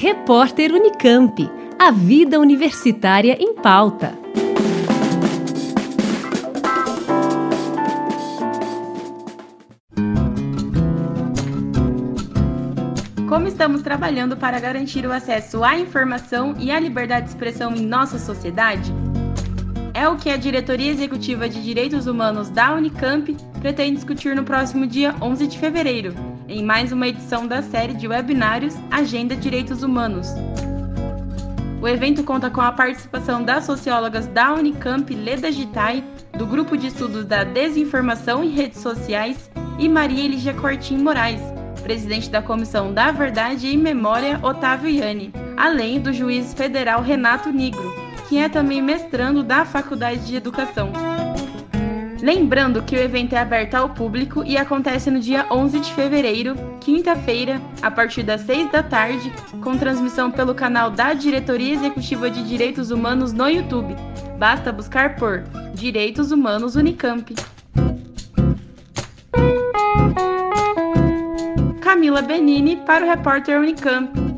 Repórter Unicamp. A vida universitária em pauta. Como estamos trabalhando para garantir o acesso à informação e à liberdade de expressão em nossa sociedade? É o que a Diretoria Executiva de Direitos Humanos da Unicamp pretende discutir no próximo dia 11 de fevereiro, em mais uma edição da série de webinários Agenda Direitos Humanos. O evento conta com a participação das sociólogas da Unicamp Leda Gitai, do Grupo de Estudos da Desinformação e Redes Sociais, e Maria Eligia Cortim Moraes, presidente da Comissão da Verdade e Memória Otávio Iani, além do juiz federal Renato Nigro, que é também mestrando da Faculdade de Educação. Lembrando que o evento é aberto ao público e acontece no dia 11 de fevereiro, quinta-feira, a partir das 6 da tarde, com transmissão pelo canal da Diretoria Executiva de Direitos Humanos no YouTube. Basta buscar por Direitos Humanos Unicamp. Camila Benini para o repórter Unicamp.